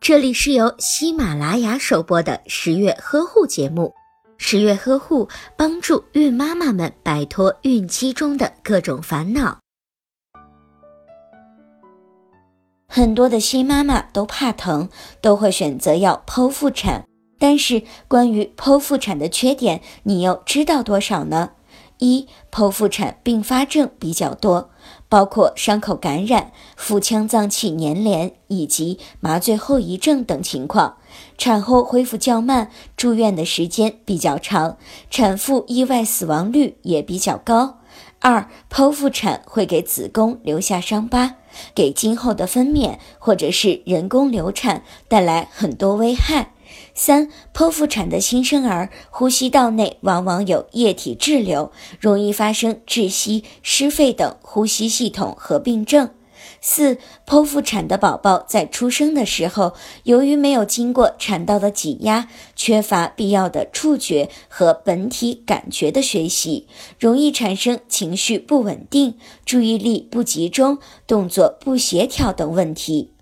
这里是由喜马拉雅首播的十月呵护节目。十月呵护帮助孕妈妈们摆脱孕期中的各种烦恼。很多的新妈妈都怕疼，都会选择要剖腹产。但是关于剖腹产的缺点，你又知道多少呢？一、剖腹产并发症比较多，包括伤口感染、腹腔脏器粘连以及麻醉后遗症等情况，产后恢复较慢，住院的时间比较长，产妇意外死亡率也比较高。二、剖腹产会给子宫留下伤疤，给今后的分娩或者是人工流产带来很多危害。三、剖腹产的新生儿呼吸道内往往有液体滞留，容易发生窒息、失肺等呼吸系统合并症。四、剖腹产的宝宝在出生的时候，由于没有经过产道的挤压，缺乏必要的触觉和本体感觉的学习，容易产生情绪不稳定、注意力不集中、动作不协调等问题。